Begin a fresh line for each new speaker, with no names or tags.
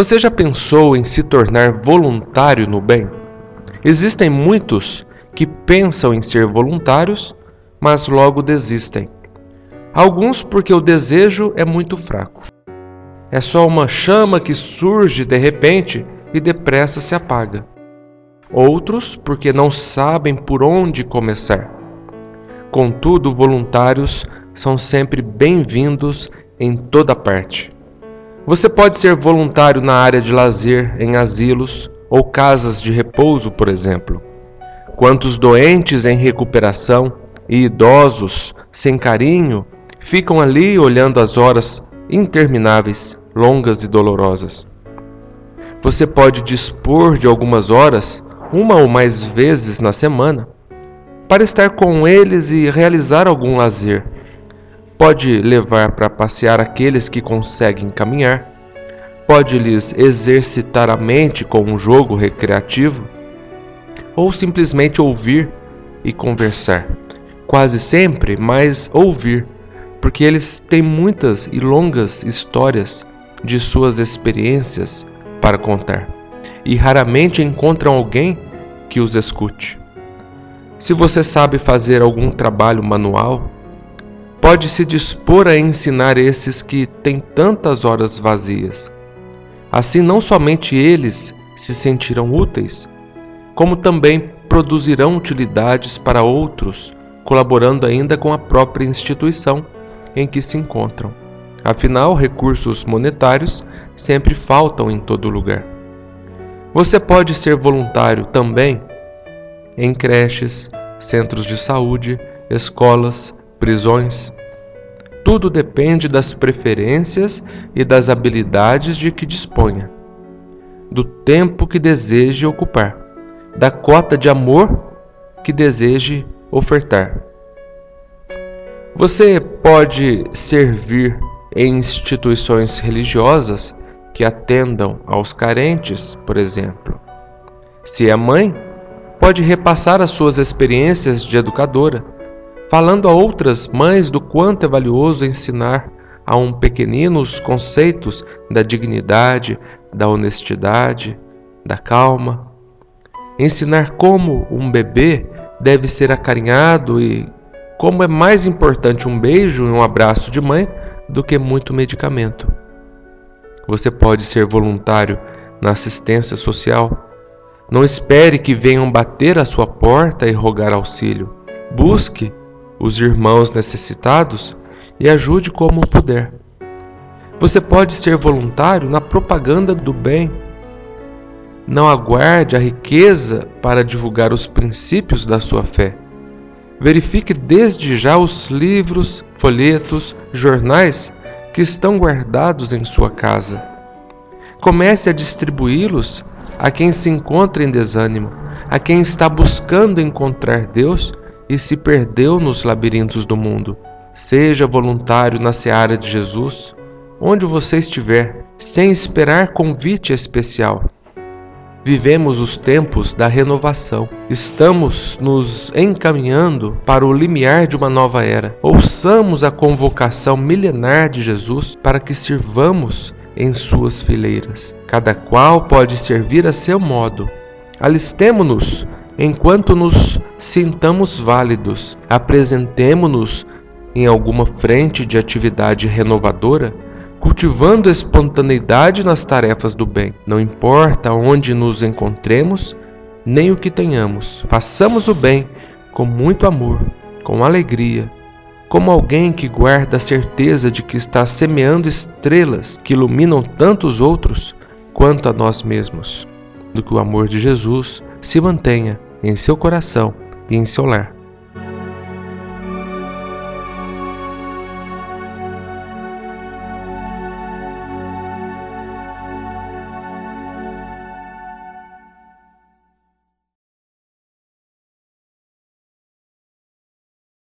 Você já pensou em se tornar voluntário no bem? Existem muitos que pensam em ser voluntários, mas logo desistem. Alguns porque o desejo é muito fraco. É só uma chama que surge de repente e depressa se apaga. Outros porque não sabem por onde começar. Contudo, voluntários são sempre bem-vindos em toda parte. Você pode ser voluntário na área de lazer, em asilos ou casas de repouso, por exemplo. Quantos doentes em recuperação e idosos sem carinho ficam ali olhando as horas intermináveis, longas e dolorosas. Você pode dispor de algumas horas, uma ou mais vezes na semana, para estar com eles e realizar algum lazer. Pode levar para passear aqueles que conseguem caminhar. Pode lhes exercitar a mente com um jogo recreativo. Ou simplesmente ouvir e conversar. Quase sempre, mas ouvir porque eles têm muitas e longas histórias de suas experiências para contar e raramente encontram alguém que os escute. Se você sabe fazer algum trabalho manual, pode se dispor a ensinar esses que têm tantas horas vazias. Assim, não somente eles se sentirão úteis, como também produzirão utilidades para outros, colaborando ainda com a própria instituição em que se encontram. Afinal, recursos monetários sempre faltam em todo lugar. Você pode ser voluntário também em creches, centros de saúde, escolas, prisões. Tudo depende das preferências e das habilidades de que disponha, do tempo que deseje ocupar, da cota de amor que deseje ofertar. Você pode servir em instituições religiosas que atendam aos carentes, por exemplo. Se é mãe, pode repassar as suas experiências de educadora, falando a outras mães do quanto é valioso ensinar a um pequenino os conceitos da dignidade, da honestidade, da calma. Ensinar como um bebê deve ser acarinhado e como é mais importante um beijo e um abraço de mãe do que muito medicamento. Você pode ser voluntário na assistência social. Não espere que venham bater à sua porta e rogar auxílio. Busque os irmãos necessitados e ajude como puder. Você pode ser voluntário na propaganda do bem. Não aguarde a riqueza para divulgar os princípios da sua fé. Verifique desde já os livros, folhetos, jornais que estão guardados em sua casa. Comece a distribuí-los a quem se encontra em desânimo, a quem está buscando encontrar Deus e se perdeu nos labirintos do mundo. Seja voluntário na seara de Jesus, onde você estiver, sem esperar convite especial. Vivemos os tempos da renovação. Estamos nos encaminhando para o limiar de uma nova era. Ouçamos a convocação milenar de Jesus para que sirvamos em suas fileiras. Cada qual pode servir a seu modo. Alistemo-nos enquanto nos sintamos válidos. Apresentemo-nos em alguma frente de atividade renovadora cultivando espontaneidade nas tarefas do bem. Não importa onde nos encontremos, nem o que tenhamos, façamos o bem com muito amor, com alegria, como alguém que guarda a certeza de que está semeando estrelas que iluminam tantos outros quanto a nós mesmos. Do que o amor de Jesus se mantenha em seu coração e em seu lar.